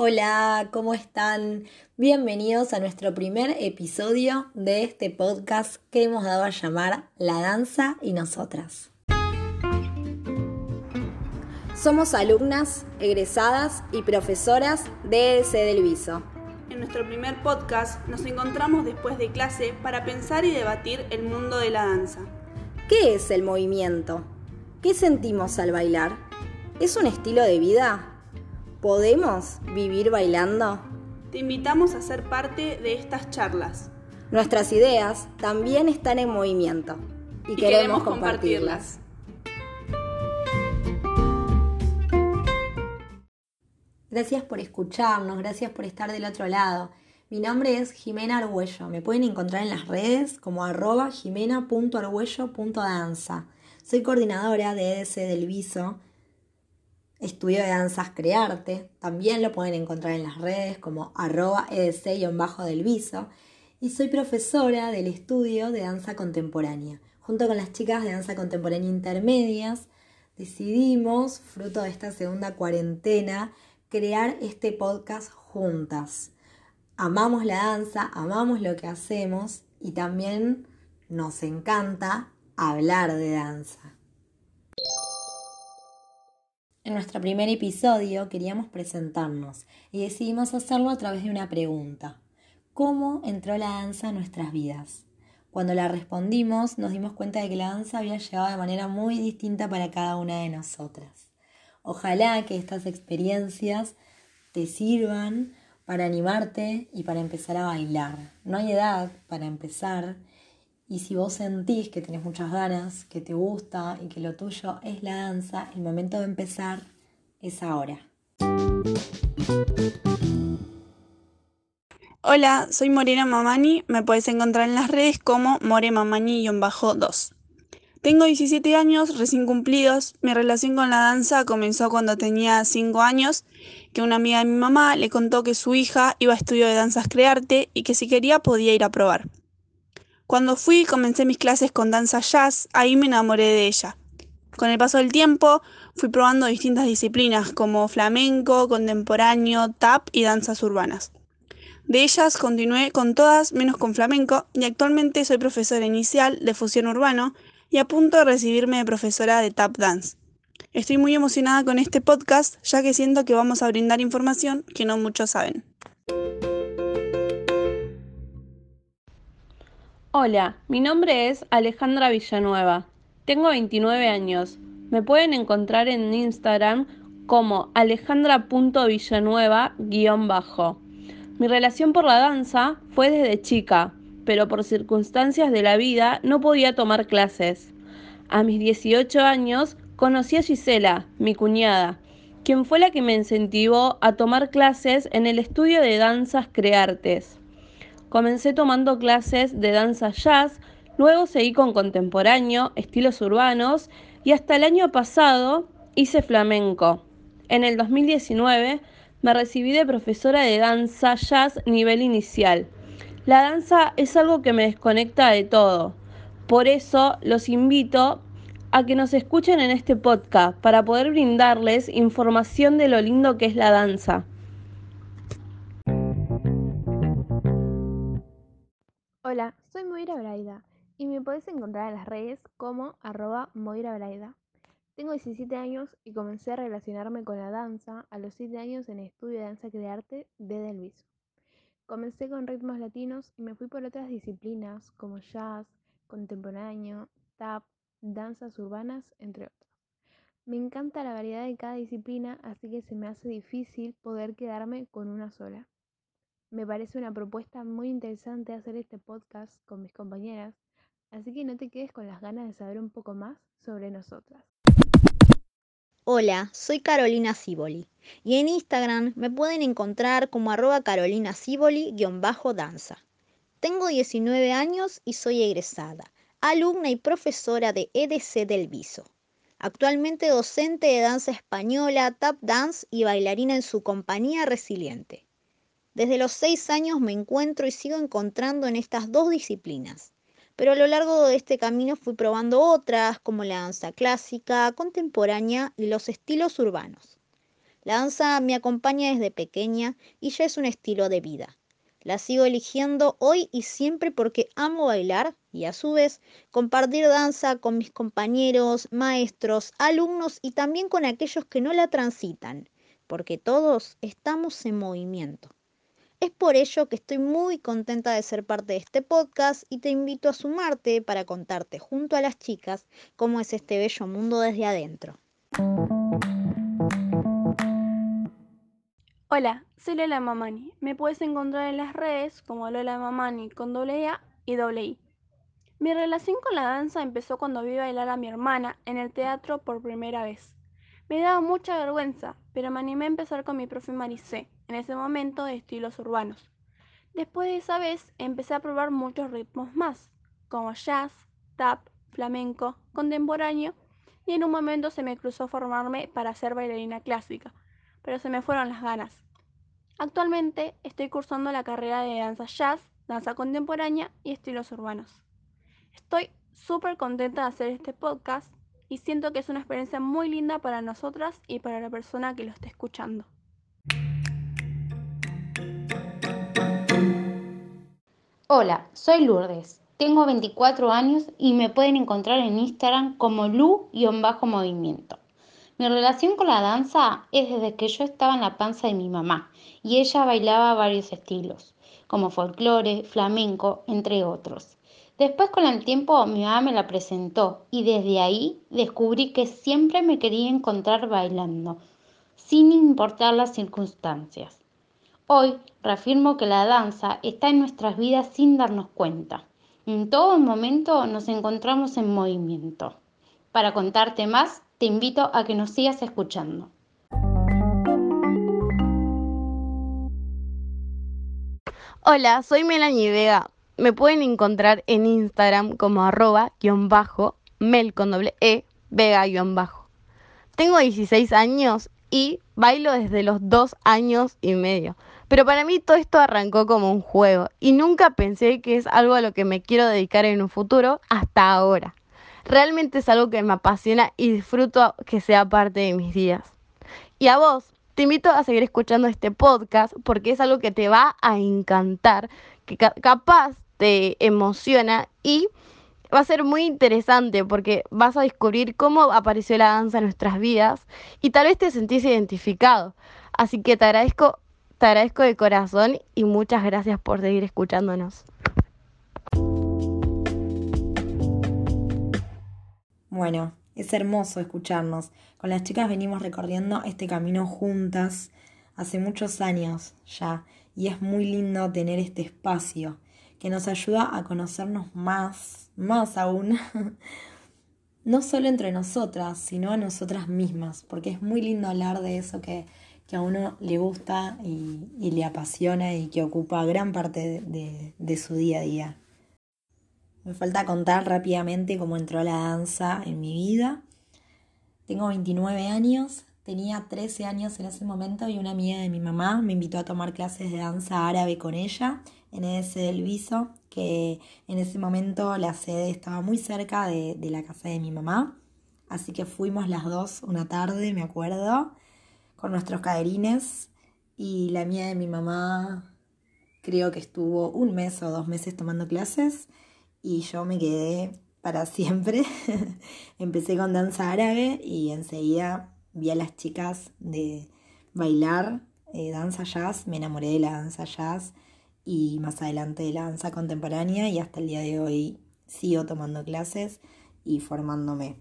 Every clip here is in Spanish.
Hola, ¿cómo están? Bienvenidos a nuestro primer episodio de este podcast que hemos dado a llamar La Danza y Nosotras. Somos alumnas, egresadas y profesoras de EDC del Viso. En nuestro primer podcast nos encontramos después de clase para pensar y debatir el mundo de la danza. ¿Qué es el movimiento? ¿Qué sentimos al bailar? ¿Es un estilo de vida? ¿Podemos vivir bailando? Te invitamos a ser parte de estas charlas. Nuestras ideas también están en movimiento y, queremos, compartirlas. Gracias por escucharnos, gracias por estar del otro lado. Mi nombre es Jimena Argüello. Me pueden encontrar en las redes como arroba jimena.argüello.danza. Soy coordinadora de EDC del Viso Estudio de Danzas Crearte, también lo pueden encontrar en las redes como arroba edc-del viso. Y soy profesora del estudio de danza contemporánea. Junto con las chicas de danza contemporánea intermedias, decidimos, fruto de esta segunda cuarentena, crear este podcast juntas. Amamos la danza, amamos lo que hacemos y también nos encanta hablar de danza. En nuestro primer episodio queríamos presentarnos y decidimos hacerlo a través de una pregunta. ¿Cómo entró la danza en nuestras vidas? Cuando la respondimos nos dimos cuenta de que la danza había llegado de manera muy distinta para cada una de nosotras. Ojalá que estas experiencias te sirvan para animarte y para empezar a bailar. No hay edad para empezar y si vos sentís que tenés muchas ganas, que te gusta y que lo tuyo es la danza, el momento de empezar es ahora. Hola, soy Morena Mamani. Me puedes encontrar en las redes como More Mamani-2. Tengo 17 años recién cumplidos. Mi relación con la danza comenzó cuando tenía 5 años, que una amiga de mi mamá le contó que su hija iba a estudio de danzas crearte y que si quería podía ir a probar. Cuando fui y comencé mis clases con danza jazz, ahí me enamoré de ella. Con el paso del tiempo fui probando distintas disciplinas como flamenco, contemporáneo, tap y danzas urbanas. De ellas continué con todas menos con flamenco y actualmente soy profesora inicial de fusión urbano y a punto de recibirme de profesora de tap dance. Estoy muy emocionada con este podcast ya que siento que vamos a brindar información que no muchos saben. Hola, mi nombre es Alejandra Villanueva. Tengo 29 años. Me pueden encontrar en Instagram como alejandra.villanueva-bajo. Mi relación por la danza fue desde chica, pero por circunstancias de la vida no podía tomar clases. A mis 18 años conocí a Gisela, mi cuñada, quien fue la que me incentivó a tomar clases en el estudio de danzas Creartes. Comencé tomando clases de danza jazz, luego seguí con contemporáneo, estilos urbanos y hasta el año pasado hice flamenco. En el 2019 me recibí de profesora de danza jazz nivel inicial. La danza es algo que me desconecta de todo. Por eso los invito a que nos escuchen en este podcast para poder brindarles información de lo lindo que es la danza. Hola, soy Moira Braida y me podés encontrar en las redes como arroba Moira Braida. Tengo 17 años y comencé a relacionarme con la danza a los 7 años en el estudio de danza crearte de Delviso. Comencé con ritmos latinos y me fui por otras disciplinas como jazz, contemporáneo, tap, danzas urbanas, entre otras. Me encanta la variedad de cada disciplina, así que se me hace difícil poder quedarme con una sola. Me parece una propuesta muy interesante hacer este podcast con mis compañeras, así que no te quedes con las ganas de saber un poco más sobre nosotras. Hola, soy Carolina Ciboli y en Instagram me pueden encontrar como arroba carolina Ciboli-danza. Tengo 19 años y soy egresada, alumna y profesora de EDC del Viso. Actualmente docente de danza española, tap dance y bailarina en su compañía Resiliente. Desde los seis años me encuentro y sigo encontrando en estas dos disciplinas, pero a lo largo de este camino fui probando otras como la danza clásica, contemporánea y los estilos urbanos. La danza me acompaña desde pequeña y ya es un estilo de vida. La sigo eligiendo hoy y siempre porque amo bailar y a su vez compartir danza con mis compañeros, maestros, alumnos y también con aquellos que no la transitan, porque todos estamos en movimiento. Es por ello que estoy muy contenta de ser parte de este podcast y te invito a sumarte para contarte junto a las chicas cómo es este bello mundo desde adentro. Hola, soy Lola Mamani. Me puedes encontrar en las redes como Lola Mamani con doble A y doble I. Mi relación con la danza empezó cuando vi bailar a mi hermana en el teatro por primera vez. Me daba mucha vergüenza, pero me animé a empezar con mi profe Maricé, en ese momento de estilos urbanos. Después de esa vez empecé a probar muchos ritmos más, como jazz, tap, flamenco, contemporáneo, y en un momento se me cruzó formarme para ser bailarina clásica pero se me fueron las ganas. Actualmente estoy cursando la carrera de danza jazz, danza contemporánea y estilos urbanos. Estoy súper contenta de hacer este podcast y siento que es una experiencia muy linda para nosotras y para la persona que lo esté escuchando. Hola, soy Lourdes. Tengo 24 años y me pueden encontrar en Instagram como lu-movimiento. Mi relación con la danza es desde que yo estaba en la panza de mi mamá y ella bailaba varios estilos, como folclore, flamenco, entre otros. Después con el tiempo mi mamá me la presentó y desde ahí descubrí que siempre me quería encontrar bailando, sin importar las circunstancias. Hoy reafirmo que la danza está en nuestras vidas sin darnos cuenta. En todo momento nos encontramos en movimiento. Para contarte más, te invito a que nos sigas escuchando. Hola, soy Melanie Vega. Me pueden encontrar en Instagram como arroba guion bajo, mel con doble e, vega guion bajo. Tengo 16 años y bailo desde los dos años y medio. Pero para mí todo esto arrancó como un juego y nunca pensé que es algo a lo que me quiero dedicar en un futuro hasta ahora. Realmente es algo que me apasiona y disfruto que sea parte de mis días. Y a vos, te invito a seguir escuchando este podcast porque es algo que te va a encantar, que capaz te emociona y va a ser muy interesante porque vas a descubrir cómo apareció la danza en nuestras vidas y tal vez te sentís identificado. Así que te agradezco, te agradezco de corazón y muchas gracias por seguir escuchándonos. Bueno, es hermoso escucharnos. Con las chicas venimos recorriendo este camino juntas hace muchos años ya y es muy lindo tener este espacio que nos ayuda a conocernos más, más aún, no solo entre nosotras, sino a nosotras mismas, porque es muy lindo hablar de eso que, a uno le gusta y, le apasiona y que ocupa gran parte de su día a día. Me falta contar rápidamente cómo entró la danza en mi vida. Tengo 29 años, tenía 13 años en ese momento y una amiga de mi mamá me invitó a tomar clases de danza árabe con ella en ese del Viso, que en ese momento la sede estaba muy cerca de, la casa de mi mamá. Así que fuimos las dos una tarde, me acuerdo, con nuestros caderines y la mía de mi mamá creo que estuvo un mes o dos meses tomando clases y yo me quedé para siempre. Empecé con danza árabe y enseguida vi a las chicas de bailar eh, danza jazz, me enamoré de la danza jazz y más adelante de la danza contemporánea y hasta el día de hoy sigo tomando clases y formándome.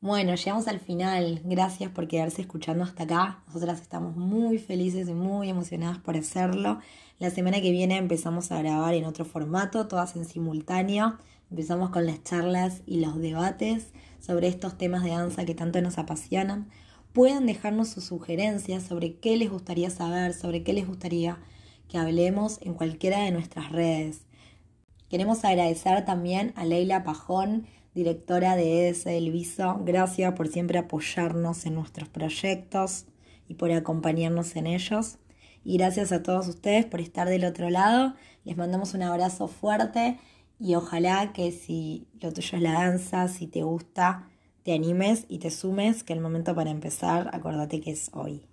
Bueno, llegamos al final. Gracias por quedarse escuchando hasta acá. Nosotras estamos muy felices y muy emocionadas por hacerlo. La semana que viene empezamos a grabar en otro formato, todas en simultáneo. Empezamos con las charlas y los debates sobre estos temas de danza que tanto nos apasionan. Pueden dejarnos sus sugerencias sobre qué les gustaría saber, sobre qué les gustaría que hablemos en cualquiera de nuestras redes. Queremos agradecer también a Leila Pajón, directora de ES del Viso. Gracias por siempre apoyarnos en nuestros proyectos y por acompañarnos en ellos. Y gracias a todos ustedes por estar del otro lado. Les mandamos un abrazo fuerte y ojalá que si lo tuyo es la danza, si te gusta, te animes y te sumes, que el momento para empezar, acordate que es hoy.